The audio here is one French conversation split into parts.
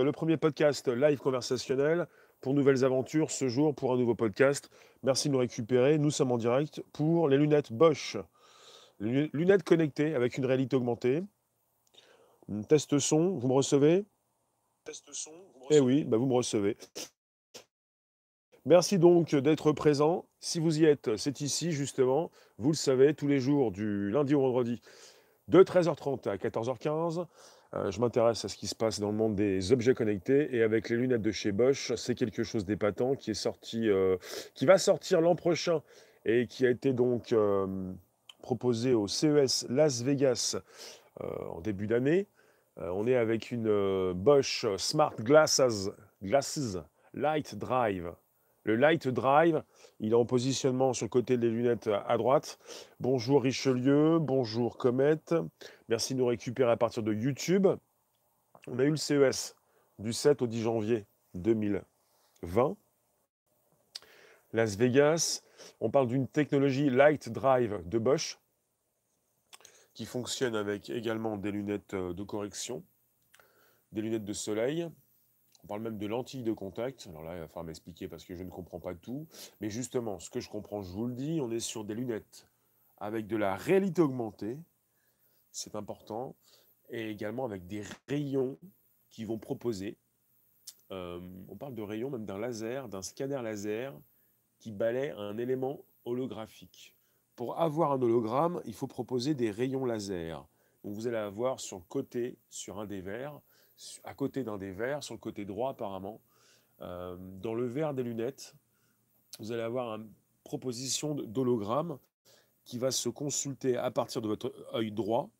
le premier podcast live conversationnel pour nouvelles aventures ce jour pour un nouveau podcast. Merci de nous récupérer. Nous sommes en direct pour les lunettes Bosch. Lunettes connectées avec une réalité augmentée. Test son, vous me recevez? Test son, vous me Eh recevez oui, bah vous me recevez. Merci donc d'être présent. Si vous y êtes, c'est ici justement. Vous le savez, tous les jours du lundi au vendredi de 13h30 à 14h15. Euh, je m'intéresse à ce qui se passe dans le monde des objets connectés et avec les lunettes de chez Bosch, c'est quelque chose d'épatant qui est sorti, euh, qui va sortir l'an prochain et qui a été donc euh, proposé au CES Las Vegas en début d'année. On est avec une Bosch Smart Glasses, Glasses Light Drive. Le Light Drive, il est en positionnement sur le côté des lunettes à droite. Bonjour Richelieu, bonjour Comet. Merci de nous récupérer à partir de YouTube. On a eu le CES du 7 au 10 janvier 2020. Las Vegas, on parle d'une technologie Light Drive de Bosch qui fonctionne avec également des lunettes euh, de correction, des lunettes de soleil. On parle même de lentilles de contact. Alors là, il va falloir m'expliquer parce que je ne comprends pas tout. Mais justement, ce que je comprends, je vous le dis, on est sur des lunettes avec de la réalité augmentée. C'est important. Et également avec des rayons qui vont proposer. euh, on parle de rayons, même d'un laser, d'un scanner laser qui balaie un élément holographique. Pour avoir un hologramme, il faut proposer des rayons laser. Donc vous allez avoir sur le côté, sur un des verres, à côté d'un des verres, sur le côté droit apparemment, euh, dans le verre des lunettes, vous allez avoir une proposition d'hologramme qui va se consulter à partir de votre œil droit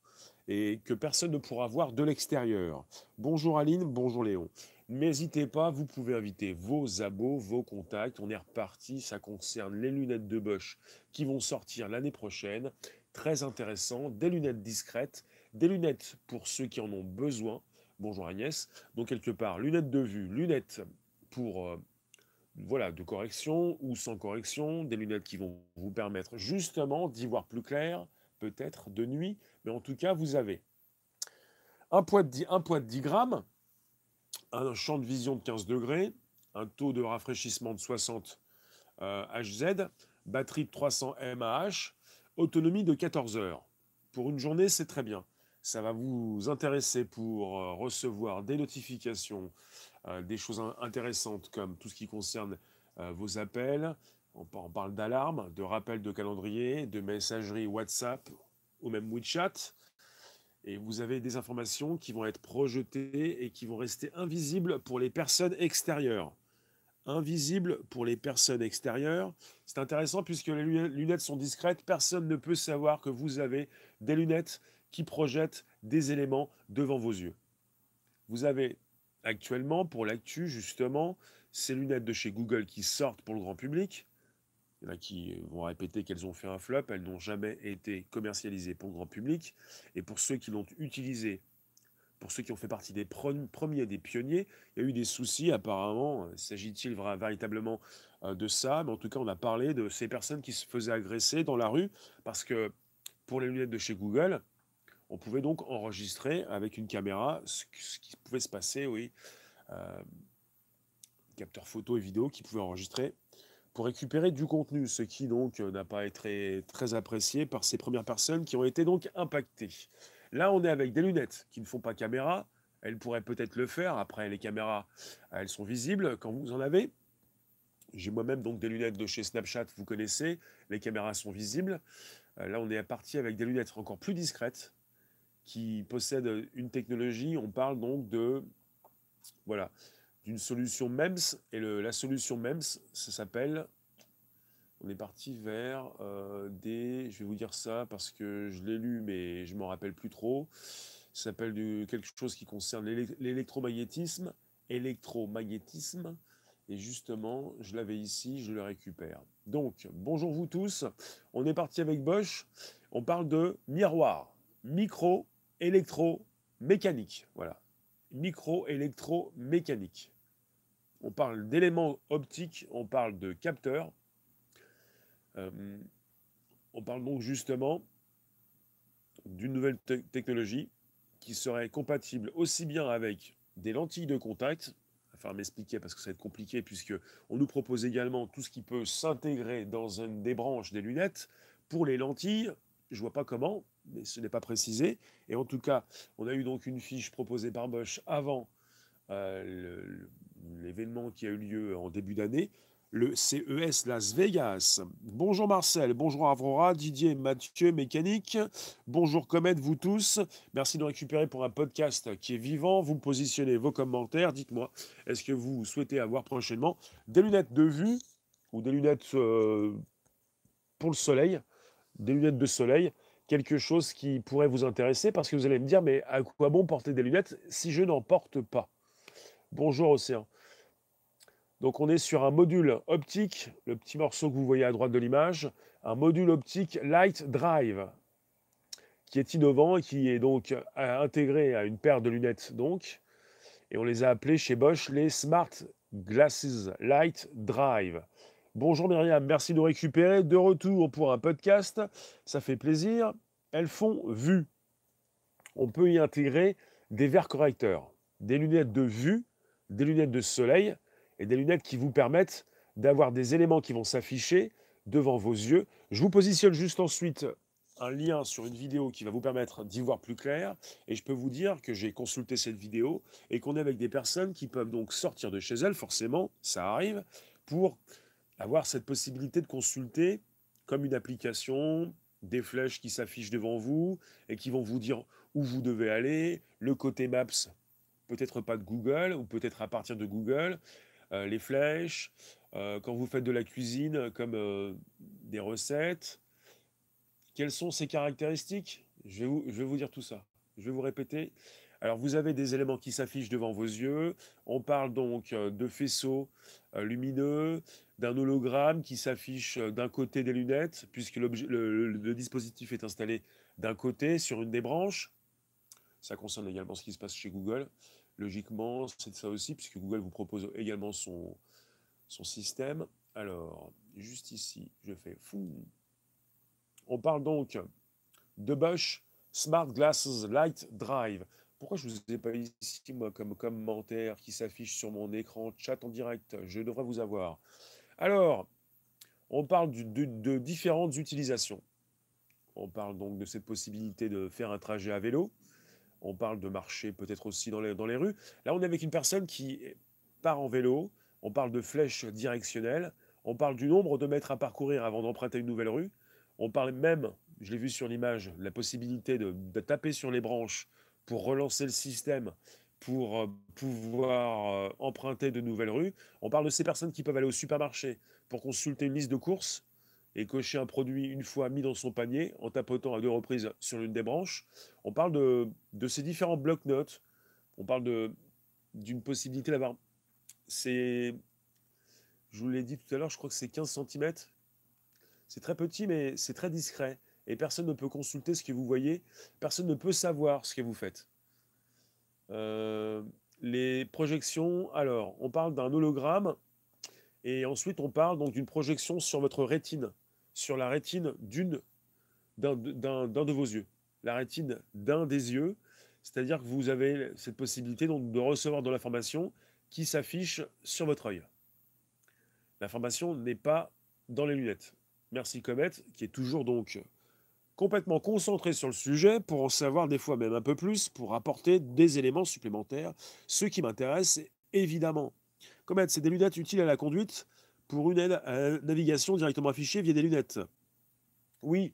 et que personne ne pourra voir de l'extérieur. Bonjour Aline, bonjour Léon. N'hésitez pas, vous pouvez inviter vos abos, vos contacts. On est reparti, ça concerne les lunettes de Bosch qui vont sortir l'année prochaine. Très intéressant, des lunettes discrètes, des lunettes pour ceux qui en ont besoin. Bonjour Agnès. Donc quelque part, lunettes de vue, lunettes pour euh, voilà, de correction ou sans correction, des lunettes qui vont vous permettre justement d'y voir plus clair, peut-être de nuit, mais en tout cas, vous avez un poids de 10, un poids de 10 grammes, un champ de vision de 15 degrés, un taux de rafraîchissement de 60 euh, Hz, batterie de 300 mAh, autonomie de 14 heures. Pour une journée, c'est très bien. Ça va vous intéresser pour euh, recevoir des notifications, euh, des choses in- intéressantes comme tout ce qui concerne vos appels. On parle d'alarme, de rappel de calendrier, de messagerie WhatsApp ou même WeChat. Et vous avez des informations qui vont être projetées et qui vont rester invisibles pour les personnes extérieures. Invisibles pour les personnes extérieures. C'est intéressant puisque les lune- lunettes sont discrètes. Personne ne peut savoir que vous avez des lunettes qui projettent des éléments devant vos yeux. Vous avez actuellement, pour l'actu, justement, ces lunettes de chez Google qui sortent pour le grand public. Qui vont répéter qu'elles ont fait un flop, elles n'ont jamais été commercialisées pour le grand public. Et pour ceux qui l'ont utilisé, pour ceux qui ont fait partie des pre- premiers, des pionniers, il y a eu des soucis apparemment. Euh, S'agit-il véritablement euh, de ça? Mais en tout cas, on a parlé de ces personnes qui se faisaient agresser dans la rue parce que pour les lunettes de chez Google, on pouvait donc enregistrer avec une caméra ce, qui ce qui pouvait se passer, oui. Euh, capteur photo et vidéo qui pouvait enregistrer pour récupérer du contenu, ce qui donc euh, n'a pas été très apprécié par ces premières personnes qui ont été donc impactées. Là, on est avec des lunettes qui ne font pas caméra. Elles pourraient peut-être le faire. Après, les caméras, elles sont visibles quand vous en avez. J'ai moi-même donc des lunettes de chez Snapchat, vous connaissez. Les caméras sont visibles. Euh, Là, on est parti avec des lunettes encore plus discrètes qui possèdent une technologie. On parle donc de voilà d'une solution MEMS et la solution MEMS, ça s'appelle. On est parti vers euh, des. Je vais vous dire ça parce que je l'ai lu, mais je m'en rappelle plus trop. Ça s'appelle quelque chose qui concerne l'élec- l'électromagnétisme. Électromagnétisme. Et justement, je l'avais ici, je le récupère. Donc, bonjour vous tous. On est parti avec Bosch. On parle de miroir, micro, électro, mécanique. Voilà. Micro, électro, mécanique. On parle d'éléments optiques, on parle de capteurs. Euh, on parle donc justement d'une nouvelle te- technologie qui serait compatible aussi bien avec des lentilles de contact. Enfin, m'expliquer parce que ça va être compliqué puisque on nous propose également tout ce qui peut s'intégrer dans une des branches des lunettes. Pour les lentilles, je vois pas comment, mais ce n'est pas précisé. Et en tout cas, on a eu donc une fiche proposée par Bosch avant euh, l'événement qui a eu lieu en début d'année, le CES Las Vegas. Bonjour Marcel, bonjour Avrora, Didier, Mathieu, mécanique. Bonjour Comet, vous tous. Merci de récupérer pour un podcast qui est vivant. Vous positionnez vos commentaires. Dites-moi, est-ce que vous souhaitez avoir prochainement des lunettes de vue ou des lunettes euh, pour le soleil, des lunettes de soleil quelque chose qui pourrait vous intéresser parce que vous allez me dire mais à quoi bon porter des lunettes si je n'en porte pas? Bonjour Océan. Donc on est sur un module optique, le petit morceau que vous voyez à droite de l'image, un module optique Light Drive, qui est innovant et qui est donc intégré à une paire de lunettes donc, et on les a appelés chez Bosch les Smart Glasses Light Drive. Bonjour Myriam, merci de récupérer. De retour pour un podcast, ça fait plaisir. Elles font vue. On peut y intégrer des verres correcteurs, des lunettes de vue des lunettes de soleil et des lunettes qui vous permettent d'avoir des éléments qui vont s'afficher devant vos yeux. Je vous positionne juste ensuite un lien sur une vidéo qui va vous permettre d'y voir plus clair. Et je peux vous dire que j'ai consulté cette vidéo et qu'on est avec des personnes qui peuvent donc sortir de chez elles, forcément, ça arrive, pour avoir cette possibilité de consulter comme une application, des flèches qui s'affichent devant vous et qui vont vous dire où vous devez aller, le côté Maps peut-être pas de Google, ou peut-être à partir de Google, euh, les flèches, euh, quand vous faites de la cuisine, comme euh, des recettes. Quelles sont ces caractéristiques? Je vais, vous, je vais vous dire tout ça. Je vais vous répéter. Alors, vous avez des éléments qui s'affichent devant vos yeux. On parle donc de faisceaux lumineux, d'un hologramme qui s'affiche d'un côté des lunettes, puisque le, le, dispositif est installé d'un côté sur une des branches. Ça concerne également ce qui se passe chez Google. Logiquement, c'est ça aussi, puisque Google vous propose également son, son système. Alors, juste ici, je fais fou. On parle donc de Bosch Smart Glasses Light Drive. Pourquoi je ne vous ai pas ici, moi, comme commentaire qui s'affiche sur mon écran chat en direct? Je devrais vous avoir. Alors, on parle de, différentes utilisations. On parle donc de cette possibilité de faire un trajet à vélo, on parle de marcher peut-être aussi dans les, dans les rues. Là, on est avec une personne qui part en vélo, on parle de flèches directionnelles, on parle du nombre de mètres à parcourir avant d'emprunter une nouvelle rue, on parle même, je l'ai vu sur l'image, la possibilité de, taper sur les branches pour relancer le système, pour euh, pouvoir euh, emprunter de nouvelles rues. On parle de ces personnes qui peuvent aller au supermarché pour consulter une liste de courses et cocher un produit une fois mis dans son panier en tapotant à deux reprises sur l'une des branches. On parle de, de ces différents blocs-notes. On parle d'une possibilité d'avoir. C'est. Je vous l'ai dit tout à l'heure, je crois que c'est 15 cm. C'est très petit, mais c'est très discret. Et personne ne peut consulter ce que vous voyez. Personne ne peut savoir ce que vous faites. Euh, les projections, alors, on parle d'un hologramme. Et ensuite, on parle donc d'une projection sur votre rétine sur la rétine d'une d'un de vos yeux, la rétine d'un des yeux, c'est-à-dire que vous avez cette possibilité de recevoir de l'information qui s'affiche sur votre œil. L'information n'est pas dans les lunettes. Merci Comet, qui est toujours donc complètement concentré sur le sujet pour en savoir des fois même un peu plus, pour apporter des éléments supplémentaires. Ce qui m'intéresse, évidemment. Comet, c'est des lunettes utiles à la conduite pour une navigation directement affichée via des lunettes. Oui,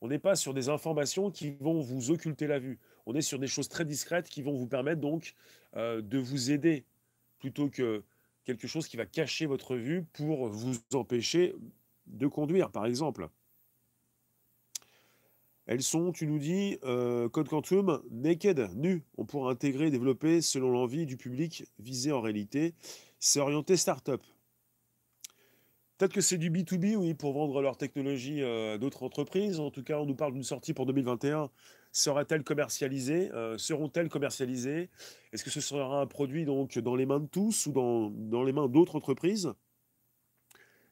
on n'est pas sur des informations qui vont vous occulter la vue. On est sur des choses très discrètes qui vont vous permettre donc euh, de vous aider plutôt que quelque chose qui va cacher votre vue pour vous empêcher de conduire, par exemple. Elles sont, tu nous dis, euh, Code Quantum, naked, nu. On pourra intégrer, développer selon l'envie du public visé en réalité. C'est orienté start-up. Peut-être que c'est du B2B, oui, pour vendre leur technologie euh, à d'autres entreprises. En tout cas, on nous parle d'une sortie pour 2021. Sera-t-elle commercialisée euh, Seront-elles commercialisées? Est-ce que ce sera un produit donc dans les mains de tous ou dans, dans les mains d'autres entreprises?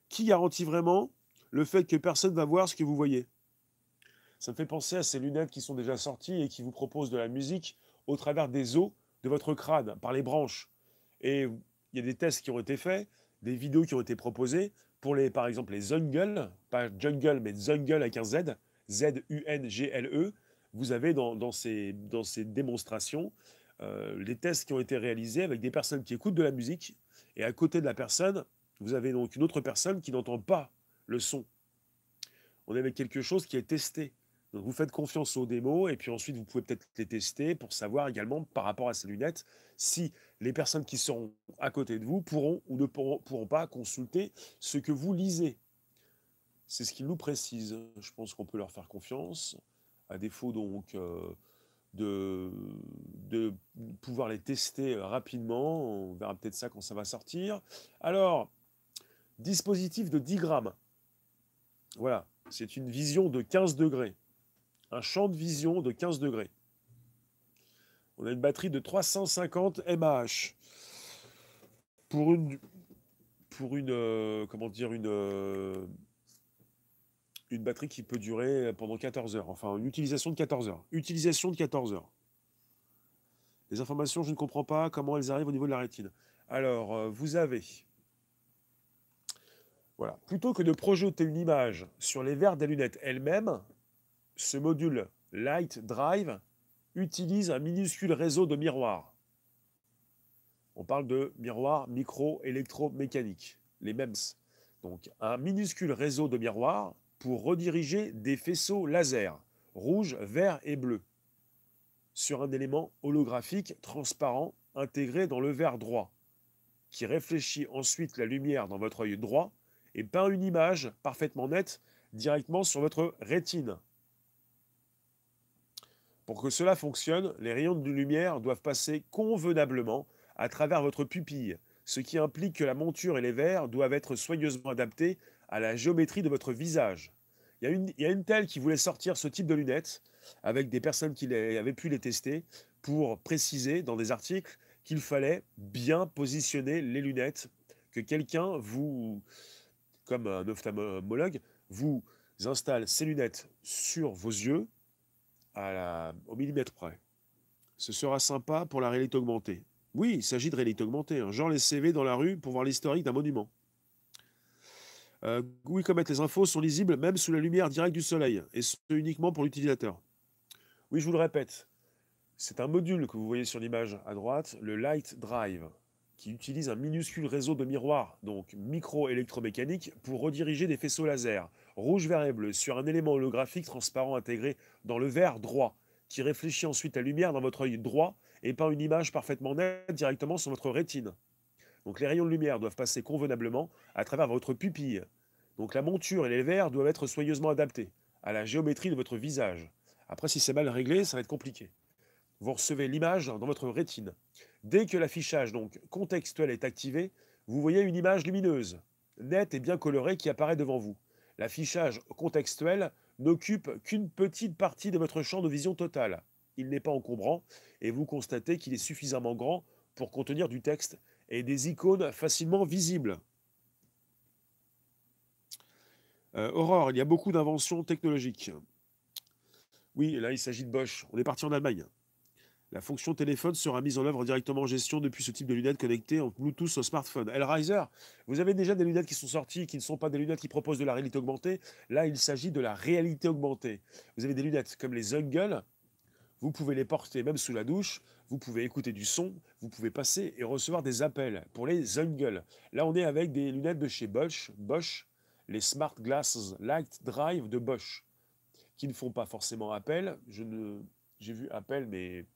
Qui garantit vraiment le fait que personne ne va voir ce que vous voyez? Ça me fait penser à ces lunettes qui sont déjà sorties et qui vous proposent de la musique au travers des os de votre crâne par les branches. Et il y a des tests qui ont été faits, des vidéos qui ont été proposées pour les, par exemple, les Zungle, pas jungle, mais Zungle avec un Z, Z-U-N-G-L-E. Vous avez dans, ces, dans ces démonstrations euh, les tests qui ont été réalisés avec des personnes qui écoutent de la musique et à côté de la personne, vous avez donc une autre personne qui n'entend pas le son. On avec quelque chose qui est testé. Vous faites confiance aux démos et puis ensuite vous pouvez peut-être les tester pour savoir également par rapport à ces lunettes si les personnes qui seront à côté de vous pourront ou ne pourront, pas consulter ce que vous lisez. C'est ce qu'ils nous précisent. Je pense qu'on peut leur faire confiance. À défaut donc euh, de pouvoir les tester rapidement, on verra peut-être ça quand ça va sortir. Alors, dispositif de 10 grammes. Voilà, c'est une vision de 15 degrés un champ de vision de 15 degrés. On a une batterie de 350 mAh. Pour une, pour une, euh, comment dire, une, euh, une batterie qui peut durer pendant 14 heures. Enfin, une utilisation de 14 heures. Utilisation de 14 heures. Les informations, je ne comprends pas comment elles arrivent au niveau de la rétine. Alors, euh, vous avez, voilà, plutôt que de projeter une image sur les verres des lunettes elles-mêmes, ce module Light Drive utilise un minuscule réseau de miroirs. On parle de miroirs micro-électromécaniques, les MEMS. Donc un minuscule réseau de miroirs pour rediriger des faisceaux laser, rouge, vert et bleu, sur un élément holographique transparent intégré dans le verre droit, qui réfléchit ensuite la lumière dans votre œil droit et peint une image parfaitement nette directement sur votre rétine. Pour que cela fonctionne, les rayons de lumière doivent passer convenablement à travers votre pupille, ce qui implique que la monture et les verres doivent être soigneusement adaptés à la géométrie de votre visage. Il y, a une, il telle qui voulait sortir ce type de lunettes avec des personnes qui avaient pu les tester pour préciser dans des articles qu'il fallait bien positionner les lunettes, que quelqu'un vous, comme un ophtalmologue, vous installe ces lunettes sur vos yeux au millimètre près. Ce sera sympa pour la réalité augmentée. Oui, il s'agit de réalité augmentée. Hein. Genre les CV dans la rue pour voir l'historique d'un monument. Euh, oui, comme les infos sont lisibles même sous la lumière directe du soleil, et ce uniquement pour l'utilisateur. Oui, je vous le répète, c'est un module que vous voyez sur l'image à droite, le Light Drive, qui utilise un minuscule réseau de miroirs, donc micro-électromécanique, pour rediriger des faisceaux laser rouge, vert et bleu, sur un élément holographique transparent intégré dans le verre droit, qui réfléchit ensuite la lumière dans votre œil droit et peint une image parfaitement nette directement sur votre rétine. Donc les rayons de lumière doivent passer convenablement à travers votre pupille. Donc la monture et les verres doivent être soigneusement adaptés à la géométrie de votre visage. Après, si c'est mal réglé, ça va être compliqué. Vous recevez l'image dans votre rétine. Dès que l'affichage donc contextuel est activé, vous voyez une image lumineuse, nette et bien colorée qui apparaît devant vous. L'affichage contextuel n'occupe qu'une petite partie de votre champ de vision total. Il n'est pas encombrant et vous constatez qu'il est suffisamment grand pour contenir du texte et des icônes facilement visibles. Euh, Aurore, il y a beaucoup d'inventions technologiques. Oui, là il s'agit de Bosch. On est parti en Allemagne. La fonction téléphone sera mise en œuvre directement en gestion depuis ce type de lunettes connectées en Bluetooth au smartphone. Riser, vous avez déjà des lunettes qui sont sorties, qui ne sont pas des lunettes qui proposent de la réalité augmentée. Là, il s'agit de la réalité augmentée. Vous avez des lunettes comme les Zungle. Vous pouvez les porter même sous la douche. Vous pouvez écouter du son. Vous pouvez passer et recevoir des appels pour les Zungle. Là, on est avec des lunettes de chez Bosch, Bosch, les Smart Glasses Light Drive de Bosch, qui ne font pas forcément appel. Je ne, j'ai vu appel, mais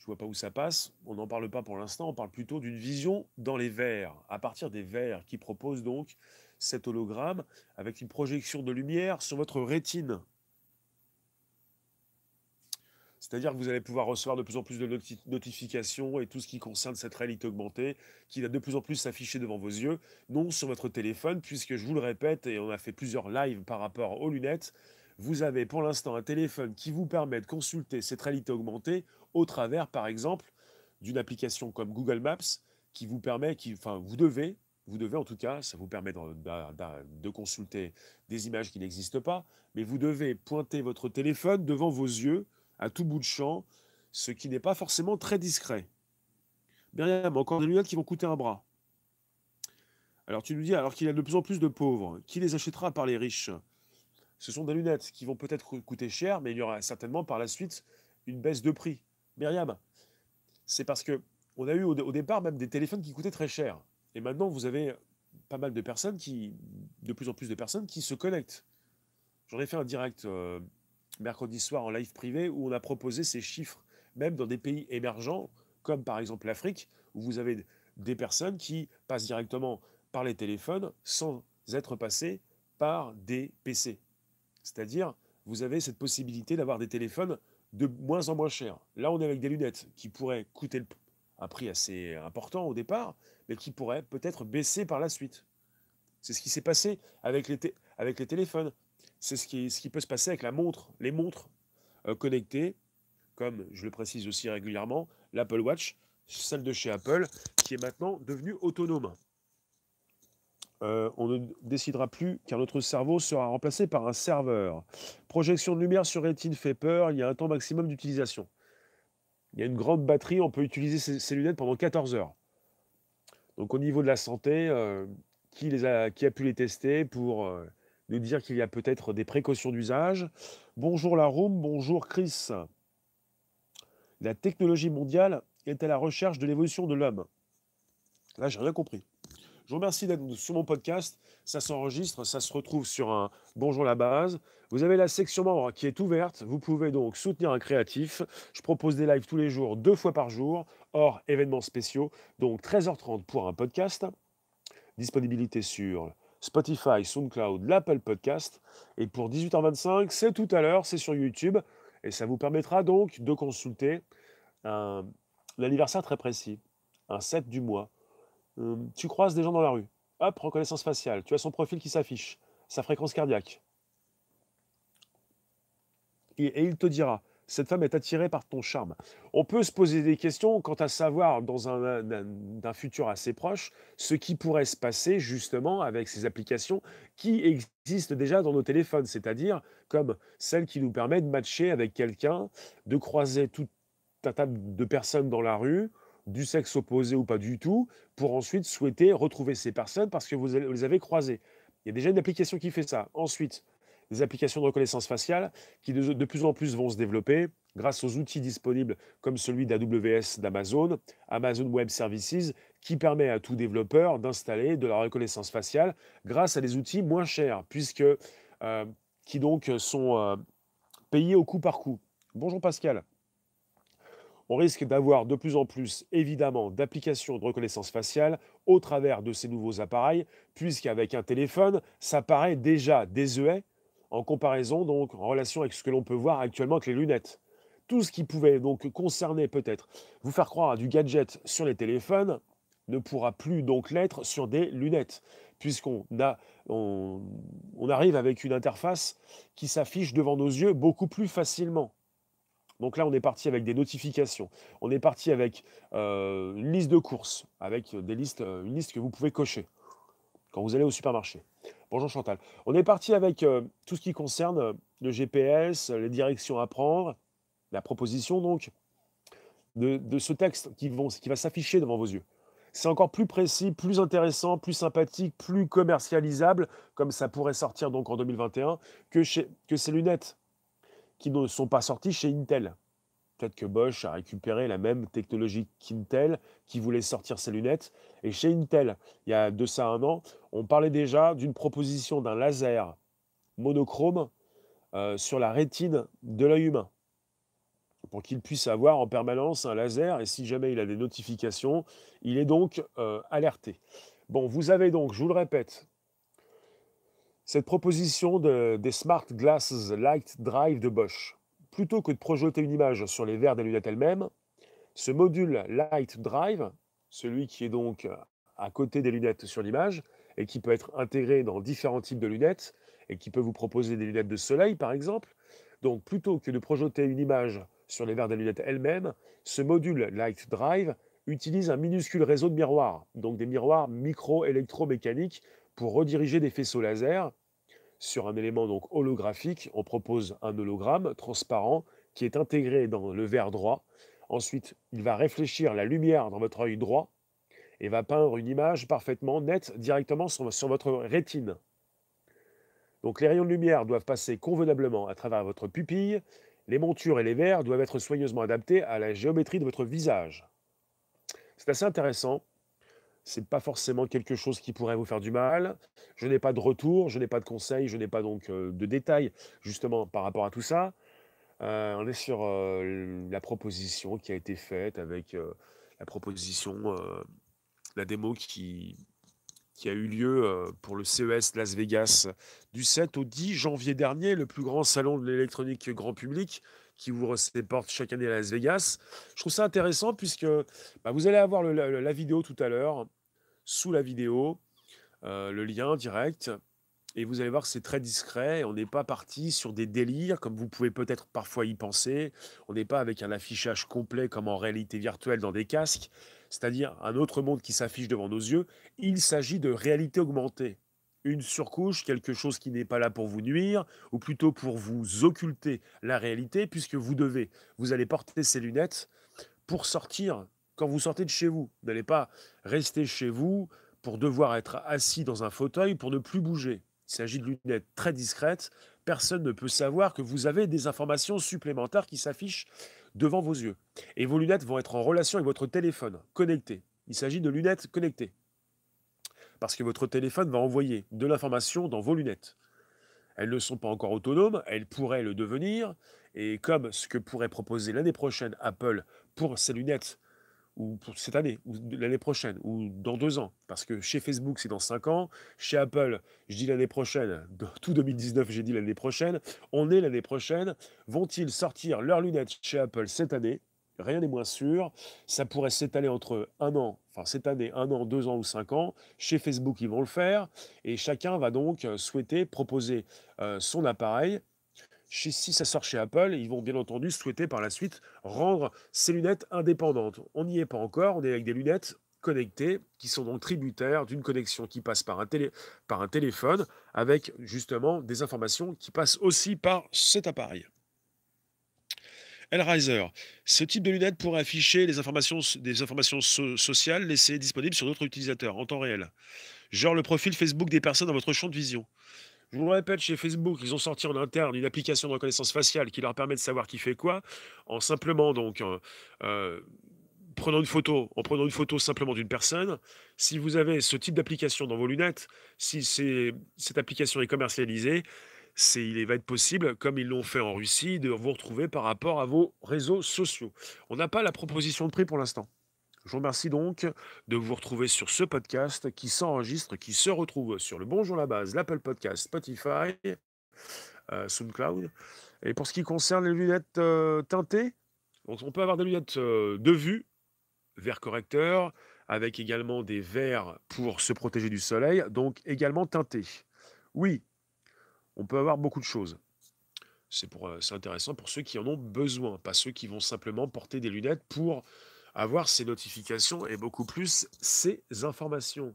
je ne vois pas où ça passe. On n'en parle pas pour l'instant. On parle plutôt d'une vision dans les verres, à partir des verres, qui propose donc cet hologramme avec une projection de lumière sur votre rétine. C'est-à-dire que vous allez pouvoir recevoir de plus en plus de notifications et tout ce qui concerne cette réalité augmentée, qui va de plus en plus s'afficher devant vos yeux, non sur votre téléphone, puisque je vous le répète, et on a fait plusieurs lives par rapport aux lunettes, vous avez pour l'instant un téléphone qui vous permet de consulter cette réalité augmentée au travers, par exemple, d'une application comme Google Maps qui vous permet, qui, enfin, vous devez, vous devez en tout cas, ça vous permet de, consulter des images qui n'existent pas, mais vous devez pointer votre téléphone devant vos yeux à tout bout de champ ce qui n'est pas forcément très discret. Myriam, encore des lunettes qui vont coûter un bras. Alors tu nous dis, alors qu'il y a de plus en plus de pauvres, qui les achètera par les riches? Ce sont des lunettes qui vont peut-être coûter cher, mais il y aura certainement par la suite une baisse de prix. Myriam, c'est parce que on a eu au, départ même des téléphones qui coûtaient très cher. Et maintenant, vous avez pas mal de personnes qui, de plus en plus de personnes qui se connectent. J'en ai fait un direct euh, mercredi soir en live privé où on a proposé ces chiffres, même dans des pays émergents, comme par exemple l'Afrique, où vous avez des personnes qui passent directement par les téléphones sans être passées par des PC. C'est-à-dire, vous avez cette possibilité d'avoir des téléphones de moins en moins chers. Là, on est avec des lunettes qui pourraient coûter un prix assez important au départ, mais qui pourraient peut-être baisser par la suite. C'est ce qui s'est passé avec les, téléphones. C'est ce qui, ce qui peut se passer avec la montre, les montres euh, connectées, comme je le précise aussi régulièrement, l'Apple Watch, celle de chez Apple, qui est maintenant devenue autonome. Euh, on ne décidera plus car notre cerveau sera remplacé par un serveur. Projection de lumière sur rétine fait peur, il y a un temps maximum d'utilisation. Il y a une grande batterie, on peut utiliser ces, lunettes pendant 14 heures. Donc au niveau de la santé, euh, qui, a, pu les tester pour euh, nous dire qu'il y a peut-être des précautions d'usage? Bonjour la Room, bonjour Chris. La technologie mondiale est à la recherche de l'évolution de l'homme. Là, j'ai rien compris. Je vous remercie d'être sur mon podcast. Ça s'enregistre, ça se retrouve sur un Bonjour la base. Vous avez la section membre qui est ouverte. Vous pouvez donc soutenir un créatif. Je propose des lives tous les jours, deux fois par jour, hors événements spéciaux. Donc 13h30 pour un podcast. Disponibilité sur Spotify, SoundCloud, l'Apple Podcast. Et pour 18h25, c'est tout à l'heure, c'est sur YouTube. Et ça vous permettra donc de consulter un, anniversaire très précis, un 7 du mois euh, tu croises des gens dans la rue. Hop, reconnaissance faciale. Tu as son profil qui s'affiche, sa fréquence cardiaque. Et, il te dira, cette femme est attirée par ton charme. On peut se poser des questions quant à savoir, dans un, futur assez proche, ce qui pourrait se passer justement avec ces applications qui existent déjà dans nos téléphones, c'est-à-dire comme celle qui nous permet de matcher avec quelqu'un, de croiser tout un tas de personnes dans la rue, du sexe opposé ou pas du tout, pour ensuite souhaiter retrouver ces personnes parce que vous les avez croisées. Il y a déjà une application qui fait ça. Ensuite, des applications de reconnaissance faciale qui de, plus en plus vont se développer grâce aux outils disponibles comme celui d'AWS d'Amazon, Amazon Web Services, qui permet à tout développeur d'installer de la reconnaissance faciale grâce à des outils moins chers, puisque euh, qui donc sont euh, payés au coup par coup. Bonjour Pascal on risque d'avoir de plus en plus, évidemment, d'applications de reconnaissance faciale au travers de ces nouveaux appareils, puisqu'avec un téléphone, ça paraît déjà désuet en comparaison, donc en relation avec ce que l'on peut voir actuellement avec les lunettes. Tout ce qui pouvait donc concerner peut-être vous faire croire du gadget sur les téléphones ne pourra plus donc l'être sur des lunettes, puisqu'on on arrive avec une interface qui s'affiche devant nos yeux beaucoup plus facilement. Donc là, on est parti avec des notifications. On est parti avec euh, une liste de courses, avec des listes, euh, une liste que vous pouvez cocher quand vous allez au supermarché. Bonjour Chantal. On est parti avec euh, tout ce qui concerne le GPS, les directions à prendre, la proposition donc de, ce texte qui, va s'afficher devant vos yeux. C'est encore plus précis, plus intéressant, plus sympathique, plus commercialisable, comme ça pourrait sortir donc en 2021, que, chez, que ces lunettes qui ne sont pas sortis chez Intel. Peut-être que Bosch a récupéré la même technologie qu'Intel qui voulait sortir ses lunettes. Et chez Intel, il y a de ça un an, on parlait déjà d'une proposition d'un laser monochrome euh, sur la rétine de l'œil humain pour qu'il puisse avoir en permanence un laser et si jamais il a des notifications, il est donc euh, alerté. Bon, vous avez donc, je vous le répète, cette proposition des Smart Glasses Light Drive de Bosch, plutôt que de projeter une image sur les verres des lunettes elles-mêmes, ce module Light Drive, celui qui est donc à côté des lunettes sur l'image et qui peut être intégré dans différents types de lunettes et qui peut vous proposer des lunettes de soleil par exemple, donc plutôt que de projeter une image sur les verres des lunettes elles-mêmes, ce module Light Drive utilise un minuscule réseau de miroirs, donc des miroirs micro-électromécaniques pour rediriger des faisceaux laser sur un élément donc holographique, on propose un hologramme transparent qui est intégré dans le verre droit. Ensuite, il va réfléchir la lumière dans votre œil droit et va peindre une image parfaitement nette directement sur, sur votre rétine. Donc les rayons de lumière doivent passer convenablement à travers votre pupille. Les montures et les verres doivent être soigneusement adaptés à la géométrie de votre visage. C'est assez intéressant. C'est pas forcément quelque chose qui pourrait vous faire du mal. Je n'ai pas de retour, je n'ai pas de conseils, je n'ai pas donc euh, de détails justement par rapport à tout ça. Euh, on est sur euh, la proposition qui a été faite avec la proposition, la démo qui, qui a eu lieu pour le CES Las Vegas du 7 au 10 janvier dernier, le plus grand salon de l'électronique grand public qui ouvre ses chaque année à Las Vegas. Je trouve ça intéressant puisque bah, vous allez avoir la vidéo tout à l'heure, sous la vidéo, euh, le lien direct. Et vous allez voir c'est très discret. On n'est pas parti sur des délires comme vous pouvez peut-être parfois y penser. On n'est pas avec un affichage complet comme en réalité virtuelle dans des casques, c'est-à-dire un autre monde qui s'affiche devant nos yeux. Il s'agit de réalité augmentée. Une surcouche, quelque chose qui n'est pas là pour vous nuire, ou plutôt pour vous occulter la réalité, puisque vous devez, vous allez porter ces lunettes pour sortir quand vous sortez de chez vous. Vous n'allez pas rester chez vous pour devoir être assis dans un fauteuil pour ne plus bouger. Il s'agit de lunettes très discrètes. Personne ne peut savoir que vous avez des informations supplémentaires qui s'affichent devant vos yeux. Et vos lunettes vont être en relation avec votre téléphone connecté. Il s'agit de lunettes connectées. Parce que votre téléphone va envoyer de l'information dans vos lunettes. Elles ne sont pas encore autonomes, elles pourraient le devenir. Et comme ce que pourrait proposer l'année prochaine Apple pour ses lunettes ou cette année, ou l'année prochaine, ou dans deux ans. Parce que chez Facebook, c'est dans cinq ans. Chez Apple, je dis l'année prochaine. Tout 2019, j'ai dit l'année prochaine. On est l'année prochaine. Vont-ils sortir leurs lunettes chez Apple cette année? Rien n'est moins sûr. Ça pourrait s'étaler entre un an, enfin cette année, un an, deux ans ou cinq ans. Chez Facebook, ils vont le faire. Et chacun va donc euh, souhaiter proposer euh, son appareil chez- si ça sort chez Apple, ils vont bien entendu souhaiter par la suite rendre ces lunettes indépendantes. On n'y est pas encore, on est avec des lunettes connectées qui sont donc tributaires d'une connexion qui passe par un, téléphone avec justement des informations qui passent aussi par cet appareil. Elriser, ce type de lunettes pourrait afficher des informations so- sociales laissées disponibles sur d'autres utilisateurs en temps réel. Genre le profil Facebook des personnes dans votre champ de vision. Je vous le répète, chez Facebook, ils ont sorti en interne une application de reconnaissance faciale qui leur permet de savoir qui fait quoi, en simplement euh, euh, prenant une photo, en prenant une photo simplement d'une personne. Si vous avez ce type d'application dans vos lunettes, si cette application est commercialisée, il va être possible, comme ils l'ont fait en Russie, de vous retrouver par rapport à vos réseaux sociaux. On n'a pas la proposition de prix pour l'instant. Je vous remercie donc de vous retrouver sur ce podcast qui s'enregistre, qui se retrouve sur le Bonjour la base, l'Apple Podcast, Spotify, euh, SoundCloud. Et pour ce qui concerne les lunettes euh, teintées, donc on peut avoir des lunettes euh, de vue, verre correcteur, avec également des verres pour se protéger du soleil, donc également teintées. Oui, on peut avoir beaucoup de choses. C'est intéressant pour ceux qui en ont besoin, pas ceux qui vont simplement porter des lunettes pour avoir ces notifications et beaucoup plus ces informations.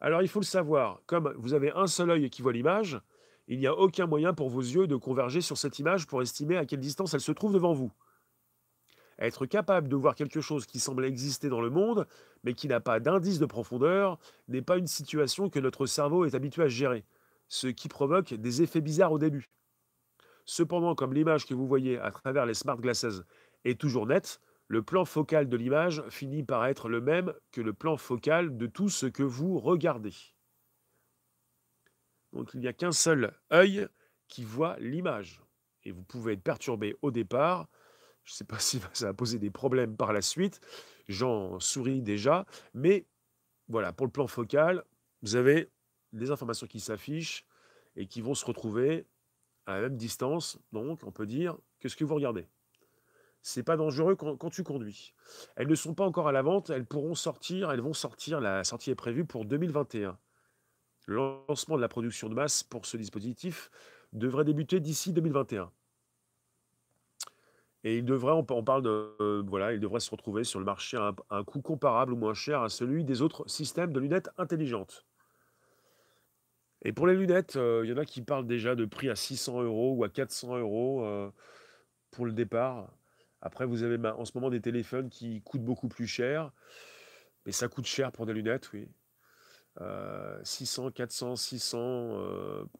Alors il faut le savoir, comme vous avez un seul œil qui voit l'image, il n'y a aucun moyen pour vos yeux de converger sur cette image pour estimer à quelle distance elle se trouve devant vous. Être capable de voir quelque chose qui semble exister dans le monde, mais qui n'a pas d'indice de profondeur, n'est pas une situation que notre cerveau est habitué à gérer, ce qui provoque des effets bizarres au début. Cependant, comme l'image que vous voyez à travers les smart glasses est toujours nette, le plan focal de l'image finit par être le même que le plan focal de tout ce que vous regardez. Donc il n'y a qu'un seul œil qui voit l'image. Et vous pouvez être perturbé au départ. Je ne sais pas si ça va poser des problèmes par la suite. J'en souris déjà. Mais voilà, pour le plan focal, vous avez des informations qui s'affichent et qui vont se retrouver à la même distance, donc on peut dire, que ce que vous regardez? C'est pas dangereux quand, tu conduis. Elles ne sont pas encore à la vente, elles pourront sortir, elles vont sortir, la sortie est prévue pour 2021. Le lancement de la production de masse pour ce dispositif devrait débuter d'ici 2021. Et il devrait, on, parle de, euh, voilà, il devrait se retrouver sur le marché à un, à un coût comparable ou moins cher à celui des autres systèmes de lunettes intelligentes. Et pour les lunettes, euh, il y en a qui parlent déjà de prix à 600 euros ou à 400 euros. euh, pour le départ. Après, vous avez en ce moment des téléphones qui coûtent beaucoup plus cher, mais ça coûte cher pour des lunettes, oui. 600, 400, 600,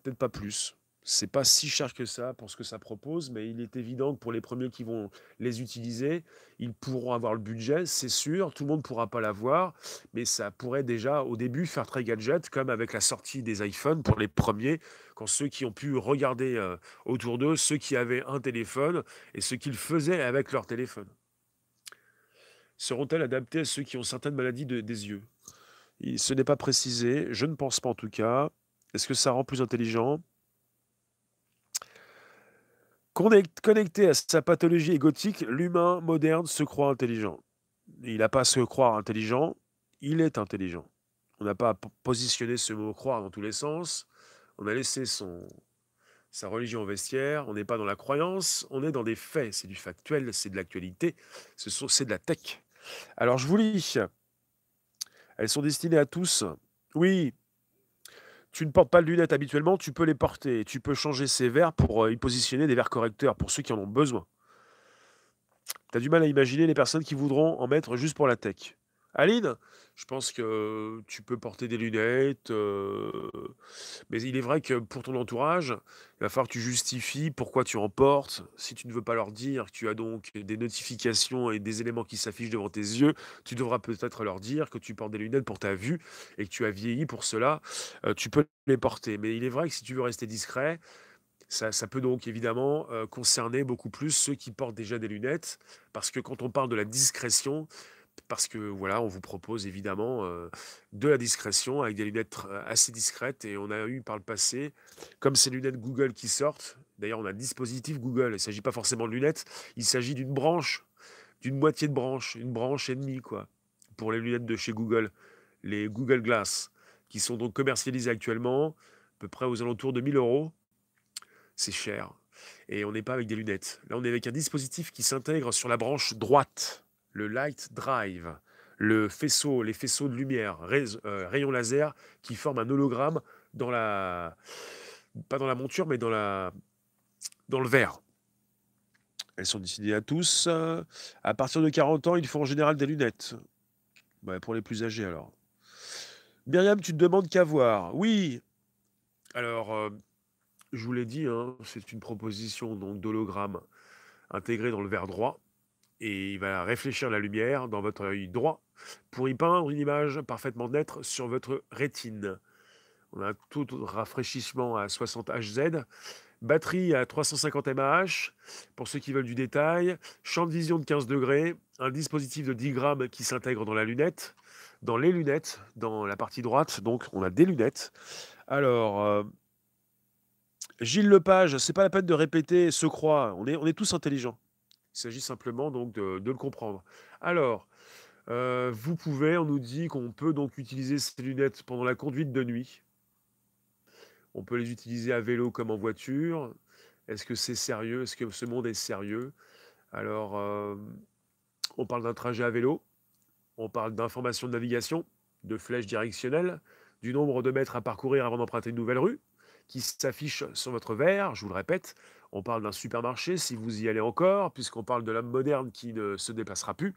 peut-être pas plus. C'est pas si cher que ça pour ce que ça propose, mais il est évident que pour les premiers qui vont les utiliser, ils pourront avoir le budget, c'est sûr. Tout le monde ne pourra pas l'avoir, mais ça pourrait déjà au début faire très gadget, comme avec la sortie des iPhones pour les premiers, quand ceux qui ont pu regarder euh, autour d'eux, ceux qui avaient un téléphone et ce qu'ils faisaient avec leur téléphone. Seront-elles adaptées à ceux qui ont certaines maladies des yeux? Ce n'est pas précisé, je ne pense pas en tout cas. Est-ce que ça rend plus intelligent? Connecté à sa pathologie égotique, l'humain moderne se croit intelligent. Il n'a pas à se croire intelligent, il est intelligent. On n'a pas à positionner ce mot croire dans tous les sens. On a laissé son, sa religion vestiaire. On n'est pas dans la croyance, on est dans des faits. C'est du factuel, c'est de l'actualité, c'est de la tech. Alors je vous lis. Elles sont destinées à tous. Oui, tu ne portes pas de lunettes habituellement, tu peux les porter. Tu peux changer ces verres pour euh, y positionner des verres correcteurs pour ceux qui en ont besoin. Tu as du mal à imaginer les personnes qui voudront en mettre juste pour la tech. Aline, je pense que tu peux porter des lunettes, mais il est vrai que pour ton entourage, il va falloir que tu justifies pourquoi tu en portes. Si tu ne veux pas leur dire que tu as donc des notifications et des éléments qui s'affichent devant tes yeux, tu devras peut-être leur dire que tu portes des lunettes pour ta vue et que tu as vieilli pour cela. tu peux les porter, mais il est vrai que si tu veux rester discret, ça, peut donc évidemment concerner beaucoup plus ceux qui portent déjà des lunettes, parce que quand on parle de la discrétion, parce que voilà, on vous propose évidemment de la discrétion avec des lunettes assez discrètes et on a eu par le passé, comme ces lunettes Google qui sortent, d'ailleurs on a un dispositif Google, il ne s'agit pas forcément de lunettes, il s'agit d'une branche, d'une moitié de branche, une branche et demie quoi, pour les lunettes de chez Google, les Google Glass, qui sont donc commercialisées actuellement à peu près aux alentours de 1000 euros. C'est cher. Et on n'est pas avec des lunettes. Là, on est avec un dispositif qui s'intègre sur la branche droite le light drive, le faisceau, les faisceaux de lumière, euh, rayons laser qui forment un hologramme dans la, pas dans la monture, mais dans la, le verre. Elles sont destinées à tous. À partir de 40 ans, il faut en général des lunettes. pour les plus âgés alors. Myriam, tu te demandes qu'à voir. Oui. Alors, euh, je vous l'ai dit, hein, c'est une proposition d'hologramme intégré dans le verre droit et il va réfléchir la lumière dans votre œil droit pour y peindre une image parfaitement nette sur votre rétine. On a tout rafraîchissement à 60 Hz, batterie à 350 mAh pour ceux qui veulent du détail, champ de vision de 15 degrés, un dispositif de 10 grammes qui s'intègre dans la lunette, dans les lunettes, dans la partie droite, donc on a des lunettes. Alors, euh, Gilles Lepage, c'est pas la peine de répéter se croit, on est tous intelligents. Il s'agit simplement donc de, le comprendre. Alors, euh, vous pouvez, on nous dit qu'on peut donc utiliser ces lunettes pendant la conduite de nuit. On peut les utiliser à vélo comme en voiture. Est-ce que c'est sérieux? Est-ce que ce monde est sérieux? Alors, euh, on parle d'un trajet à vélo, on parle d'information de navigation, de flèches directionnelles, du nombre de mètres à parcourir avant d'emprunter une nouvelle rue, qui s'affiche sur votre verre, je vous le répète. On parle d'un supermarché, si vous y allez encore, puisqu'on parle de l'homme moderne qui ne se déplacera plus.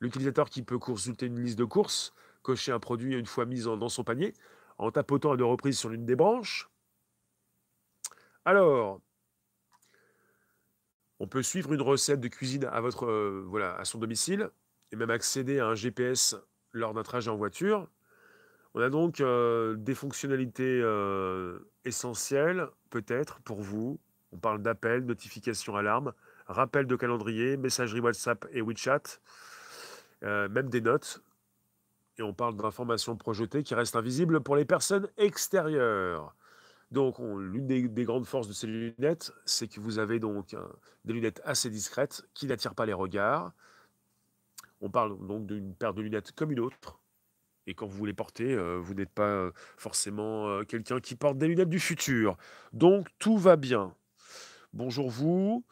L'utilisateur qui peut consulter une liste de courses, cocher un produit une fois mis dans son panier, en tapotant à deux reprises sur l'une des branches. Alors, on peut suivre une recette de cuisine à, votre, euh, voilà, à son domicile et même accéder à un GPS lors d'un trajet en voiture. On a donc euh, des fonctionnalités euh, essentielles, peut-être, pour vous, on parle d'appels, notifications, alarmes, rappel de calendrier, messagerie WhatsApp et WeChat, euh, même des notes. Et on parle d'informations projetées qui restent invisibles pour les personnes extérieures. Donc, l'une des, grandes forces de ces lunettes, c'est que vous avez donc des lunettes assez discrètes qui n'attirent pas les regards. On parle donc d'une paire de lunettes comme une autre. Et quand vous les portez, euh, vous n'êtes pas euh, forcément quelqu'un qui porte des lunettes du futur. Donc, tout va bien. Bonjour vous.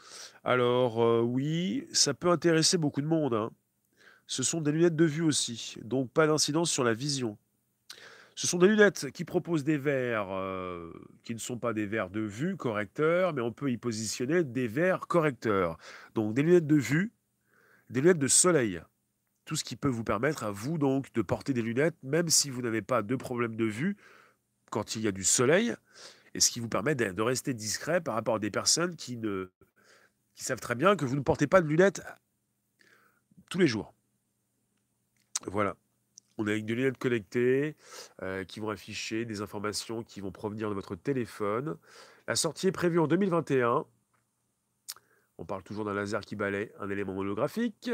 Alors euh, oui, ça peut intéresser beaucoup de monde. Hein. Ce sont des lunettes de vue aussi, donc pas d'incidence sur la vision. Ce sont des lunettes qui proposent des verres euh, qui ne sont pas des verres de vue correcteurs, mais on peut y positionner des verres correcteurs. Donc des lunettes de vue, des lunettes de soleil. Tout ce qui peut vous permettre à vous donc de porter des lunettes, même si vous n'avez pas de problème de vue quand il y a du soleil, et ce qui vous permet de rester discret par rapport à des personnes qui ne savent très bien que vous ne portez pas de lunettes tous les jours. Voilà. On a une des lunettes connectées euh, qui vont afficher des informations qui vont provenir de votre téléphone. La sortie est prévue en 2021. On parle toujours d'un laser qui balaye un élément holographique.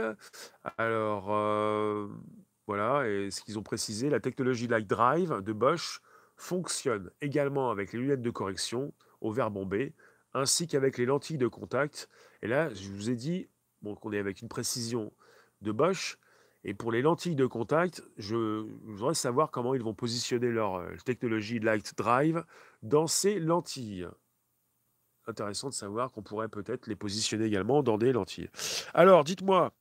Alors, euh, voilà, et ce qu'ils ont précisé, la technologie Light Drive de Bosch fonctionne également avec les lunettes de correction au verre bombé, ainsi qu'avec les lentilles de contact. Et là, je vous ai dit qu'on est avec une précision de Bosch. Et pour les lentilles de contact, je, voudrais savoir comment ils vont positionner leur euh, technologie Light Drive dans ces lentilles. Intéressant de savoir qu'on pourrait peut-être les positionner également dans des lentilles. Alors, dites-moi,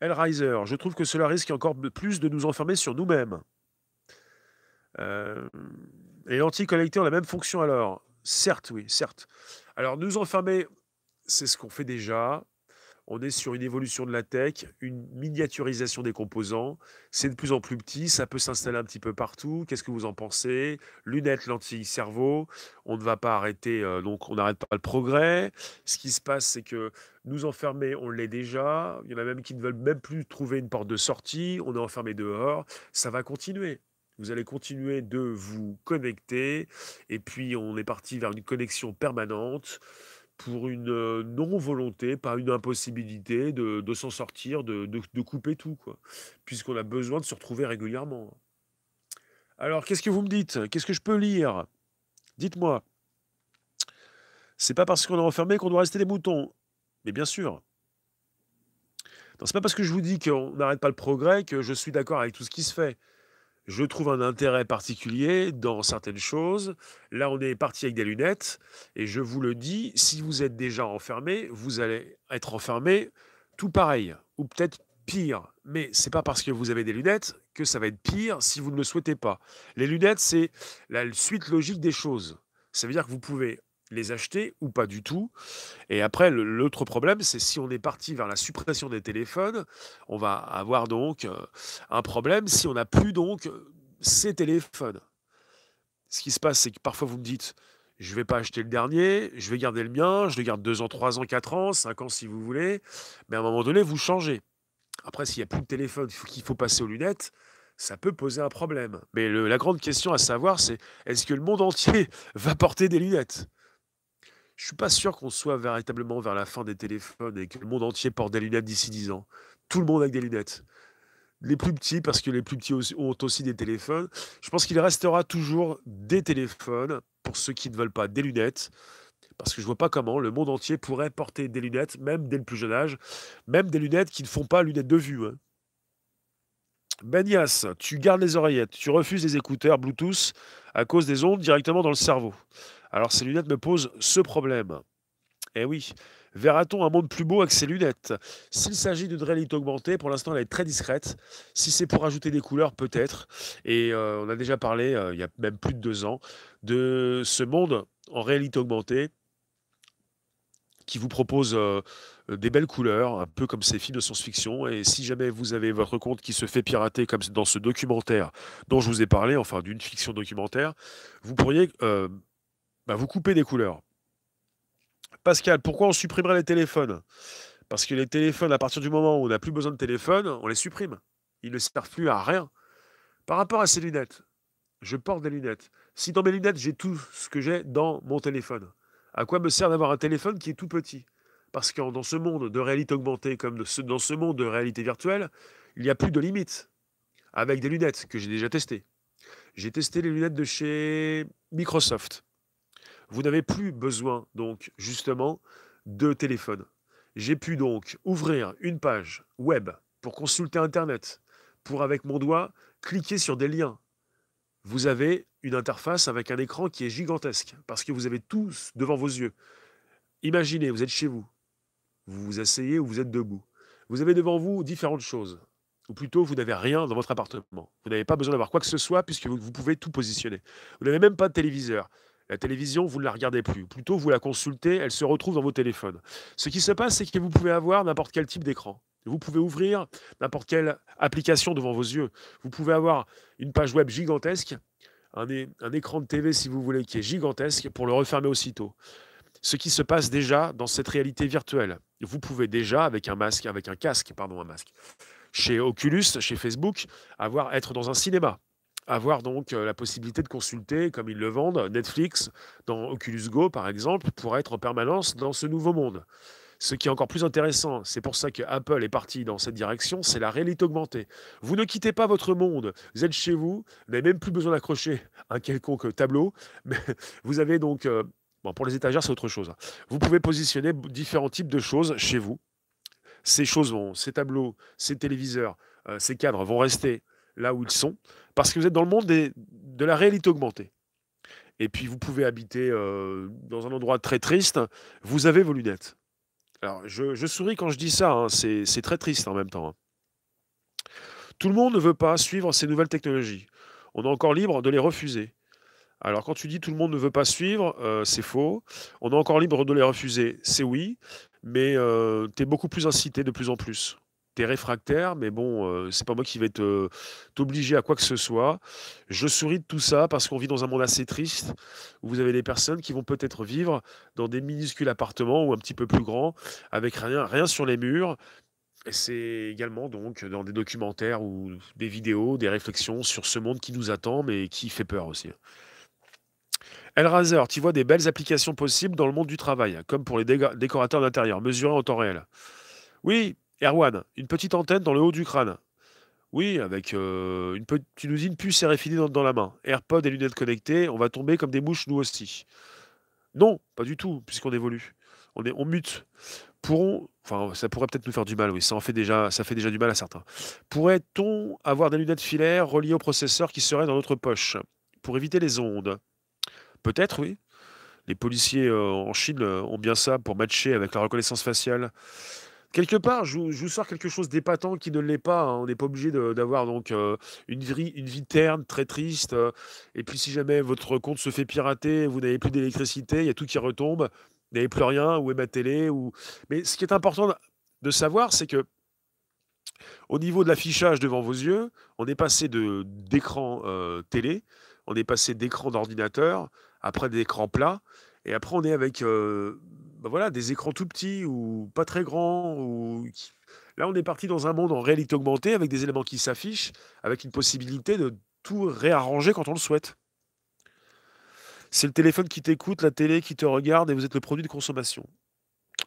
Riser, je trouve que cela risque encore plus de nous enfermer sur nous-mêmes. Euh, les lentilles connectées ont la même fonction alors Certes, oui, certes. Alors, nous enfermer, c'est ce qu'on fait déjà. On est sur une évolution de la tech, une miniaturisation des composants. C'est de plus en plus petit, ça peut s'installer un petit peu partout. Qu'est-ce que vous en pensez? Lunettes, lentilles, cerveau. On ne va pas arrêter, euh, donc on n'arrête pas le progrès. Ce qui se passe, c'est que nous enfermer, on l'est déjà. Il y en a même qui ne veulent même plus trouver une porte de sortie. On est enfermé dehors. Ça va continuer. Vous allez continuer de vous connecter et puis on est parti vers une connexion permanente pour une euh, non-volonté, pas une impossibilité de, s'en sortir, de couper tout, quoi. Puisqu'on a besoin de se retrouver régulièrement. Alors, qu'est-ce que vous me dites? Qu'est-ce que je peux lire? Dites-moi. C'est pas parce qu'on est enfermé qu'on doit rester des moutons. Mais bien sûr. Non, c'est pas parce que je vous dis qu'on n'arrête pas le progrès que je suis d'accord avec tout ce qui se fait je trouve un intérêt particulier dans certaines choses. Là, on est parti avec des lunettes, et je vous le dis, si vous êtes déjà enfermé, vous allez être enfermé tout pareil, ou peut-être pire. Mais c'est pas parce que vous avez des lunettes que ça va être pire si vous ne le souhaitez pas. Les lunettes, c'est la suite logique des choses. Ça veut dire que vous pouvez les acheter ou pas du tout. Et après, l'autre problème, c'est si on est parti vers la suppression des téléphones, on va avoir donc euh, un problème si on n'a plus donc euh, ces téléphones. Ce qui se passe, c'est que parfois vous me dites, je ne vais pas acheter le dernier, je vais garder le mien, je le garde 2 ans, 3 ans, 4 ans, 5 ans si vous voulez, mais à un moment donné, vous changez. Après, s'il n'y a plus de téléphone, qu'il faut passer aux lunettes, ça peut poser un problème. Mais la grande question à savoir, c'est est-ce que le monde entier va porter des lunettes? Je suis pas sûr qu'on soit véritablement vers la fin des téléphones et que le monde entier porte des lunettes d'ici 10 ans. Tout le monde avec des lunettes. Les plus petits, parce que les plus petits ont aussi des téléphones. Je pense qu'il restera toujours des téléphones pour ceux qui ne veulent pas des lunettes. Parce que je vois pas comment le monde entier pourrait porter des lunettes, même dès le plus jeune âge, même des lunettes qui ne font pas lunettes de vue. Hein. Benias, tu gardes les oreillettes, tu refuses les écouteurs Bluetooth à cause des ondes directement dans le cerveau. Alors ces lunettes me posent ce problème. Eh oui, verra-t-on un monde plus beau avec ces lunettes? S'il s'agit d'une réalité augmentée, pour l'instant elle est très discrète. Si c'est pour ajouter des couleurs, peut-être. Et euh, on a déjà parlé, euh, il y a même plus de deux ans, de ce monde en réalité augmentée qui vous propose euh, des belles couleurs, un peu comme ces films de science-fiction. Et si jamais vous avez votre compte qui se fait pirater, comme dans ce documentaire dont je vous ai parlé, enfin d'une fiction documentaire, vous pourriez bah, vous coupez des couleurs. Pascal, pourquoi on supprimerait les téléphones? Parce que les téléphones, à partir du moment où on n'a plus besoin de téléphone, on les supprime. Ils ne servent plus à rien. Par rapport à ces lunettes, je porte des lunettes. Si dans mes lunettes, j'ai tout ce que j'ai dans mon téléphone, à quoi me sert d'avoir un téléphone qui est tout petit? Parce que dans ce monde de réalité augmentée, comme dans ce monde de réalité virtuelle, il n'y a plus de limites. Avec des lunettes que j'ai déjà testées. J'ai testé les lunettes de chez Microsoft. Vous n'avez plus besoin, donc, justement, de téléphone. J'ai pu donc ouvrir une page web pour consulter Internet, pour, avec mon doigt, cliquer sur des liens. Vous avez une interface avec un écran qui est gigantesque, parce que vous avez tous devant vos yeux. Imaginez, vous êtes chez vous. Vous vous asseyez ou vous êtes debout. Vous avez devant vous différentes choses. ou plutôt vous n'avez rien dans votre appartement. Vous n'avez pas besoin d'avoir quoi que ce soit puisque vous, vous pouvez tout positionner. Vous n'avez même pas de téléviseur. La télévision, vous ne la regardez plus. Plutôt, vous la consultez, elle se retrouve dans vos téléphones. Ce qui se passe, c'est que vous pouvez avoir n'importe quel type d'écran. Vous pouvez ouvrir n'importe quelle application devant vos yeux. Vous pouvez avoir une page web gigantesque, un, écran de TV, si vous voulez, qui est gigantesque, pour le refermer aussitôt. Ce qui se passe déjà dans cette réalité virtuelle. Vous pouvez déjà, avec un masque, avec un casque, pardon, un masque, chez Oculus, chez Facebook, avoir, être dans un cinéma. Avoir donc euh, la possibilité de consulter, comme ils le vendent, Netflix dans Oculus Go, par exemple, pour être en permanence dans ce nouveau monde. Ce qui est encore plus intéressant, c'est pour ça que Apple est parti dans cette direction, c'est la réalité augmentée. Vous ne quittez pas votre monde, vous êtes chez vous, vous n'avez même plus besoin d'accrocher un quelconque tableau, mais vous avez donc, euh, pour les étagères, c'est autre chose. hein. Vous pouvez positionner différents types de choses chez vous. Ces choses vont, ces tableaux, ces téléviseurs, euh, ces cadres vont rester là où ils sont, parce que vous êtes dans le monde de la réalité augmentée. Et puis vous pouvez habiter euh, dans un endroit très triste, vous avez vos lunettes. Alors, je, souris quand je dis ça, hein, c'est très triste en même temps. hein. Tout le monde ne veut pas suivre ces nouvelles technologies. On est encore libre de les refuser. Alors, quand tu dis tout le monde ne veut pas suivre, euh, c'est faux. On est encore libre de les refuser, c'est oui, mais tu es beaucoup plus incité de plus en plus. Tu es réfractaire, mais bon, euh, c'est pas moi qui vais te t'obliger à quoi que ce soit. Je souris de tout ça parce qu'on vit dans un monde assez triste où vous avez des personnes qui vont peut-être vivre dans des minuscules appartements ou un petit peu plus grands, avec rien, rien sur les murs. Et c'est également donc dans des documentaires ou des vidéos, des réflexions sur ce monde qui nous attend, mais qui fait peur aussi. Elrazer, tu vois des belles applications possibles dans le monde du travail, comme pour les décorateurs d'intérieur, mesurés en temps réel. Oui, Erwan, une petite antenne dans le haut du crâne. Oui, avec euh, une petite, une puce RFID dans, dans la main. AirPod et lunettes connectées, on va tomber comme des mouches nous aussi. Non, pas du tout, puisqu'on évolue. On est, on mute. Pourront, enfin, ça pourrait peut-être nous faire du mal, oui, ça en fait déjà, ça fait déjà du mal à certains. Pourrait-on avoir des lunettes filaires reliées au processeur qui seraient dans notre poche pour éviter les ondes? Peut-être, oui. Les policiers euh, en Chine euh, ont bien ça pour matcher avec la reconnaissance faciale. Quelque part, je vous, sors quelque chose d'épatant qui ne l'est pas. hein. On n'est pas obligé d'avoir donc euh, une vie, une vie terne, très triste. euh, et puis, si jamais votre compte se fait pirater, vous n'avez plus d'électricité, il y a tout qui retombe, vous n'avez plus rien, où est ma télé ou... Mais ce qui est important de savoir, c'est que au niveau de l'affichage devant vos yeux, on est passé d'écran euh, télé, on est passé d'écran d'ordinateur, après d'écran plat, et après on est avec bah voilà, des écrans tout petits ou pas très grands. Ou... Là, on est parti dans un monde en réalité augmentée avec des éléments qui s'affichent, avec une possibilité de tout réarranger quand on le souhaite. C'est le téléphone qui t'écoute, la télé qui te regarde, et vous êtes le produit de consommation.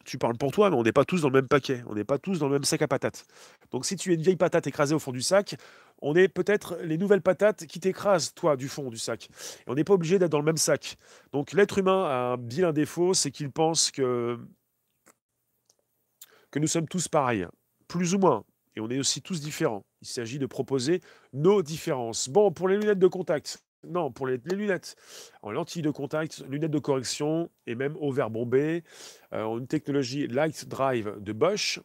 Tu parles pour toi, mais on n'est pas tous dans le même paquet, on n'est pas tous dans le même sac à patates. Donc si tu es une vieille patate écrasée au fond du sac, on est peut-être les nouvelles patates qui t'écrasent, toi, du fond du sac. Et on n'est pas obligé d'être dans le même sac. Donc l'être humain a un défaut, c'est qu'il pense que nous sommes tous pareils, plus ou moins. Et on est aussi tous différents. Il s'agit de proposer nos différences. Bon, pour les lunettes de contact. Non, pour les, lunettes en lentilles de contact, lunettes de correction et même au verre bombé. Euh, une technologie Light Drive de Bosch.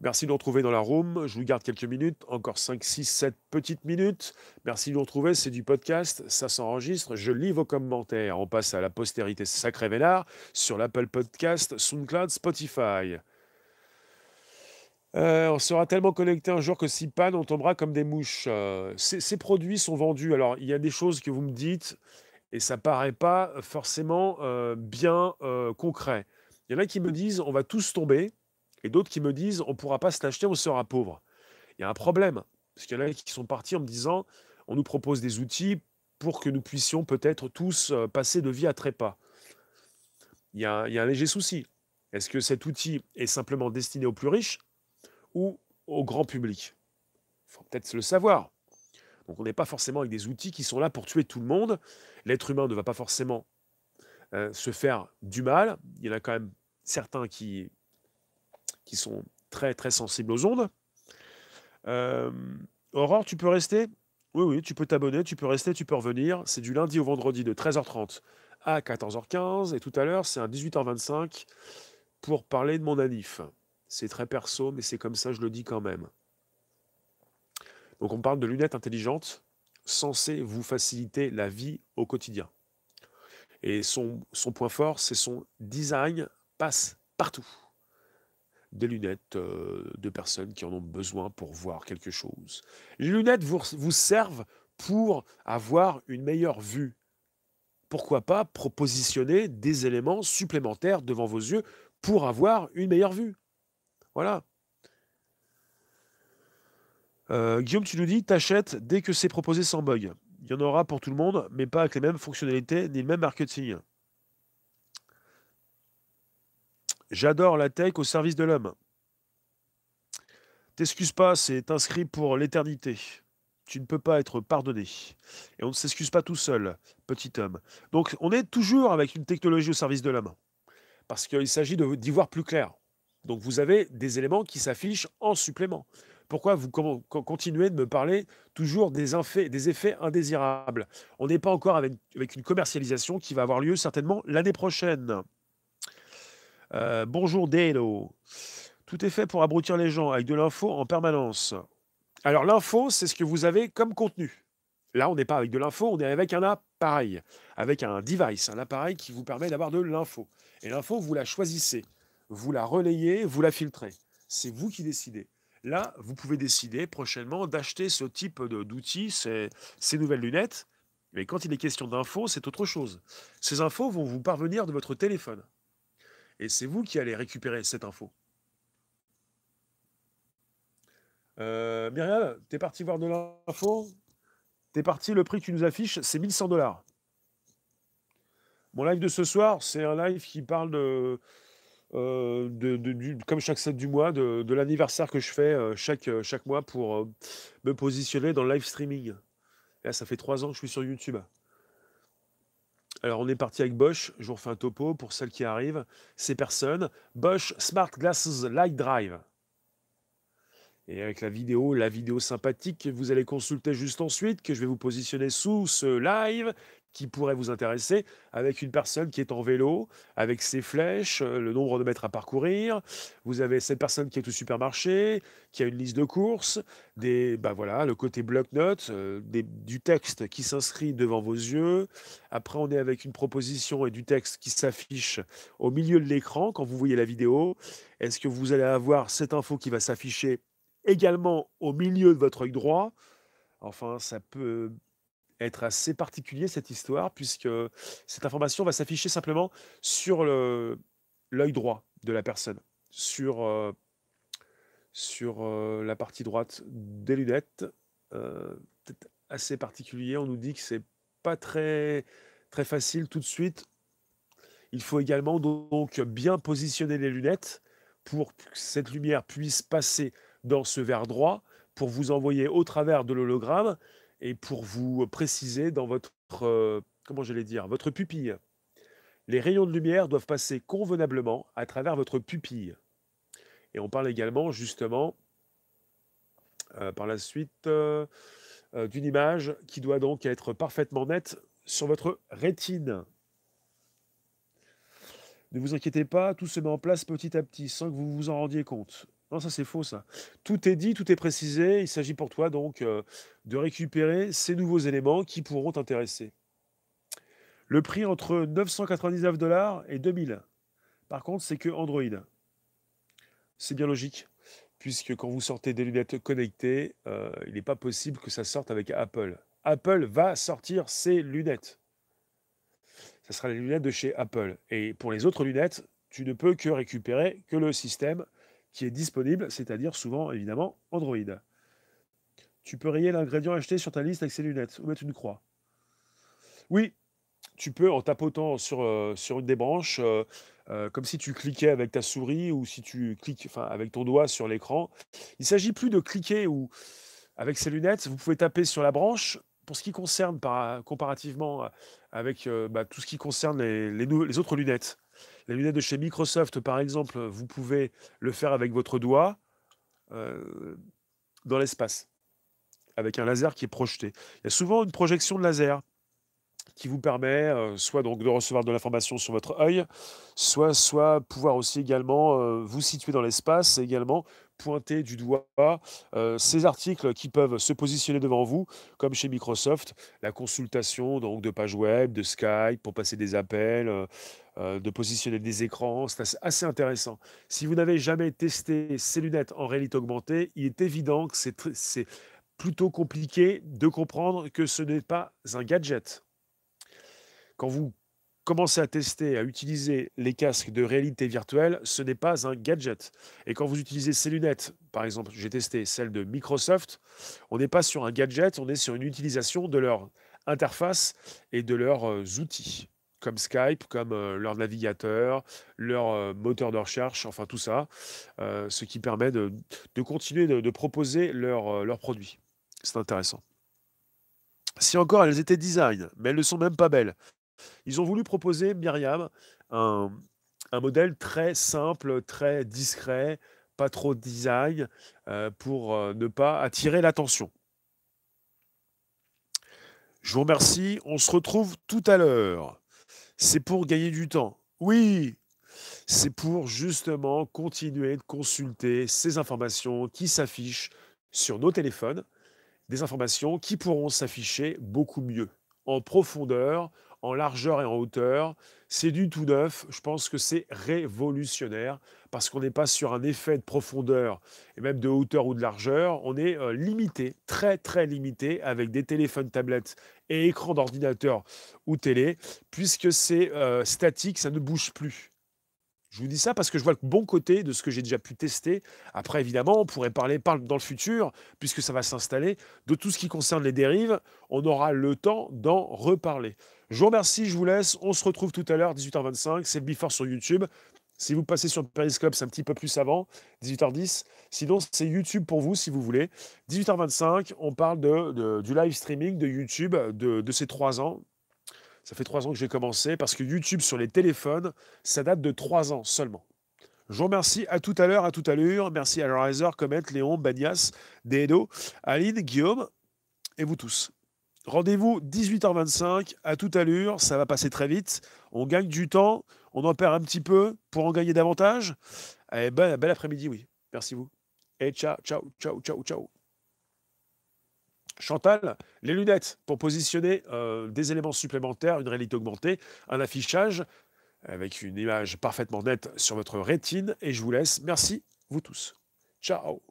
Merci de nous retrouver dans la room. Je vous garde quelques minutes, encore 5, 6, 7 petites minutes. Merci de nous retrouver, c'est du podcast, ça s'enregistre. Je lis vos commentaires. On passe à la postérité sacré vénard sur l'Apple Podcast, SoundCloud, Spotify. Euh, on sera tellement connecté un jour que si panne, on tombera comme des mouches. Euh, ces, produits sont vendus. Alors, il y a des choses que vous me dites et ça paraît pas forcément euh, bien concret. Il y en a qui me disent on va tous tomber et d'autres qui me disent on pourra pas se l'acheter, on sera pauvre. Il y a un problème parce qu'il y en a qui sont partis en me disant on nous propose des outils pour que nous puissions peut-être tous passer de vie à trépas. Il y a un léger souci. Est-ce que cet outil est simplement destiné aux plus riches? Ou au grand public Il faut peut-être le savoir. Donc on n'est pas forcément avec des outils qui sont là pour tuer tout le monde. L'être humain ne va pas forcément euh, se faire du mal. Il y en a quand même certains qui, sont très très sensibles aux ondes. Euh, Aurore, tu peux rester? Oui, oui, tu peux t'abonner, tu peux rester, tu peux revenir. C'est du lundi au vendredi de 13h30 à 14h15. Et tout à l'heure, c'est à 18h25 pour parler de mon anif. C'est très perso, mais c'est comme ça, je le dis quand même. Donc on parle de lunettes intelligentes censées vous faciliter la vie au quotidien. Et son, point fort, c'est son design passe partout. Des lunettes euh, de personnes qui en ont besoin pour voir quelque chose. Les lunettes vous servent pour avoir une meilleure vue. Pourquoi pas propositionner des éléments supplémentaires devant vos yeux pour avoir une meilleure vue. Voilà. Euh, Guillaume, tu nous dis, t'achètes dès que c'est proposé sans bug. Il y en aura pour tout le monde, mais pas avec les mêmes fonctionnalités ni le même marketing. J'adore la tech au service de l'homme. T'excuses pas, c'est inscrit pour l'éternité. Tu ne peux pas être pardonné. Et on ne s'excuse pas tout seul, petit homme. Donc on est toujours avec une technologie au service de l'homme. Parce qu'il s'agit d'y voir plus clair. Donc vous avez des éléments qui s'affichent en supplément. Pourquoi vous continuez de me parler toujours des, effets indésirables? On n'est pas encore avec, une commercialisation qui va avoir lieu certainement l'année prochaine. Euh, bonjour Delo. Tout est fait pour abrutir les gens avec de l'info en permanence. Alors l'info, c'est ce que vous avez comme contenu. Là, on n'est pas avec de l'info, on est avec un appareil, avec un device, un appareil qui vous permet d'avoir de l'info. Et l'info, vous la choisissez, vous la relayez, vous la filtrez. C'est vous qui décidez. Là, vous pouvez décider prochainement d'acheter ce type d'outils, ces, nouvelles lunettes. Mais quand il est question d'infos, c'est autre chose. Ces infos vont vous parvenir de votre téléphone. Et c'est vous qui allez récupérer cette info. Euh, Myriam, t'es parti voir de l'info? T'es parti, le prix que tu nous affiches, c'est 1100 dollars. Mon live de ce soir, c'est un live qui parle de, euh, du, comme chaque 7 du mois, de, l'anniversaire que je fais euh, chaque, euh, chaque mois pour me positionner dans le live streaming. Là, ça fait trois ans que je suis sur YouTube. Alors, on est parti avec Bosch. Je vous refais un topo pour celles qui arrivent. Ces personnes, Bosch Smart Glasses Light Drive. Et avec la vidéo, la vidéo sympathique que vous allez consulter juste ensuite, que je vais vous positionner sous ce live, qui pourrait vous intéresser, avec une personne qui est en vélo, avec ses flèches, euh, le nombre de mètres à parcourir. Vous avez cette personne qui est au supermarché, qui a une liste de courses, des, bah voilà, le côté bloc-notes, euh, du texte qui s'inscrit devant vos yeux. Après, on est avec une proposition et du texte qui s'affiche au milieu de l'écran quand vous voyez la vidéo. Est-ce que vous allez avoir cette info qui va s'afficher également au milieu de votre œil droit? Enfin, ça peut être assez particulier cette histoire, puisque cette information va s'afficher simplement sur l'œil droit de la personne, sur, euh, sur euh, la partie droite des lunettes. Euh, assez particulier, on nous dit que c'est pas très, très facile tout de suite. Il faut également donc bien positionner les lunettes pour que cette lumière puisse passer dans ce verre droit pour vous envoyer au travers de l'hologramme et pour vous préciser dans votre, euh, comment j'allais dire, votre pupille. Les rayons de lumière doivent passer convenablement à travers votre pupille. Et on parle également justement euh, par la suite euh, d'une image qui doit donc être parfaitement nette sur votre rétine. Ne vous inquiétez pas, tout se met en place petit à petit sans que vous vous en rendiez compte. Non, ça c'est faux ça. Tout est dit, tout est précisé. Il s'agit pour toi donc euh, de récupérer ces nouveaux éléments qui pourront t'intéresser. Le prix entre 999 dollars et 2000. Par contre, c'est que Android. C'est bien logique, puisque quand vous sortez des lunettes connectées, euh, il n'est pas possible que ça sorte avec Apple. Apple va sortir ses lunettes. Ce sera les lunettes de chez Apple. Et pour les autres lunettes, tu ne peux que récupérer que le système est disponible, c'est-à-dire souvent évidemment Android. Tu peux rayer l'ingrédient acheté sur ta liste avec ces lunettes ou mettre une croix. Oui, tu peux en tapotant sur, euh, une des branches, euh, euh, comme si tu cliquais avec ta souris ou si tu cliques avec ton doigt sur l'écran. Il ne s'agit plus de cliquer ou avec ces lunettes, vous pouvez taper sur la branche. Pour ce qui concerne par, comparativement avec bah, tout ce qui concerne les, les autres lunettes, les lunettes de chez Microsoft, par exemple, vous pouvez le faire avec votre doigt euh, dans l'espace, avec un laser qui est projeté. Il y a souvent une projection de laser qui vous permet euh, soit donc de recevoir de l'information sur votre œil, soit, pouvoir aussi également euh, vous situer dans l'espace et également pointer du doigt ces articles qui peuvent se positionner devant vous, comme chez Microsoft, la consultation de pages web, de Skype pour passer des appels, euh, de positionner des écrans. C'est assez, assez intéressant. Si vous n'avez jamais testé ces lunettes en réalité augmentée, il est évident que c'est plutôt compliqué de comprendre que ce n'est pas un gadget. Quand vous commencez à tester, à utiliser les casques de réalité virtuelle, ce n'est pas un gadget. Et quand vous utilisez ces lunettes, par exemple, j'ai testé celles de Microsoft, on n'est pas sur un gadget, on est sur une utilisation de leur interface et de leurs euh, outils, comme Skype, comme leur navigateur, leur moteur de recherche, enfin tout ça, ce qui permet de, continuer de, proposer leurs produits. C'est intéressant. Si encore elles étaient design, mais elles ne sont même pas belles. Ils ont voulu proposer, Myriam, un, un modèle très simple, très discret, pas trop de design, euh, pour ne pas attirer l'attention. Je vous remercie. On se retrouve tout à l'heure. C'est pour gagner du temps. Oui, c'est pour justement continuer de consulter ces informations qui s'affichent sur nos téléphones des informations qui pourront s'afficher beaucoup mieux, en profondeur, en largeur et en hauteur. C'est du tout neuf. Je pense que c'est révolutionnaire parce qu'on n'est pas sur un effet de profondeur et même de hauteur ou de largeur. On est euh, limité, très très limité avec des téléphones, tablettes et écrans d'ordinateur ou télé, puisque c'est euh, statique, ça ne bouge plus. Je vous dis ça parce que je vois le bon côté de ce que j'ai déjà pu tester. Après, évidemment, on pourrait parler par- dans le futur, puisque ça va s'installer, de tout ce qui concerne les dérives. On aura le temps d'en reparler. Je vous remercie, je vous laisse. On se retrouve tout à l'heure, 18h25. C'est le sur YouTube. Si vous passez sur Periscope, c'est un petit peu plus avant, 18h10. Sinon, c'est YouTube pour vous, si vous voulez. 18h25, on parle de, du live streaming de YouTube de, de ces trois ans. Ça fait trois ans que j'ai commencé parce que YouTube sur les téléphones, ça date de trois ans seulement. Je vous remercie. À tout à l'heure, à tout à l'heure. Merci à Riser, Comet, Léon, Banias, Dedo, Aline, Guillaume et vous tous. Rendez-vous 18h25. À tout à l'heure. Ça va passer très vite. On gagne du temps. On en perd un petit peu pour en gagner davantage. Eh ben, bel après-midi, oui. Merci vous. Et ciao, ciao, ciao, ciao, ciao. Chantal, les lunettes pour positionner euh, des éléments supplémentaires, une réalité augmentée, un affichage avec une image parfaitement nette sur votre rétine. Et je vous laisse. Merci, vous tous. Ciao.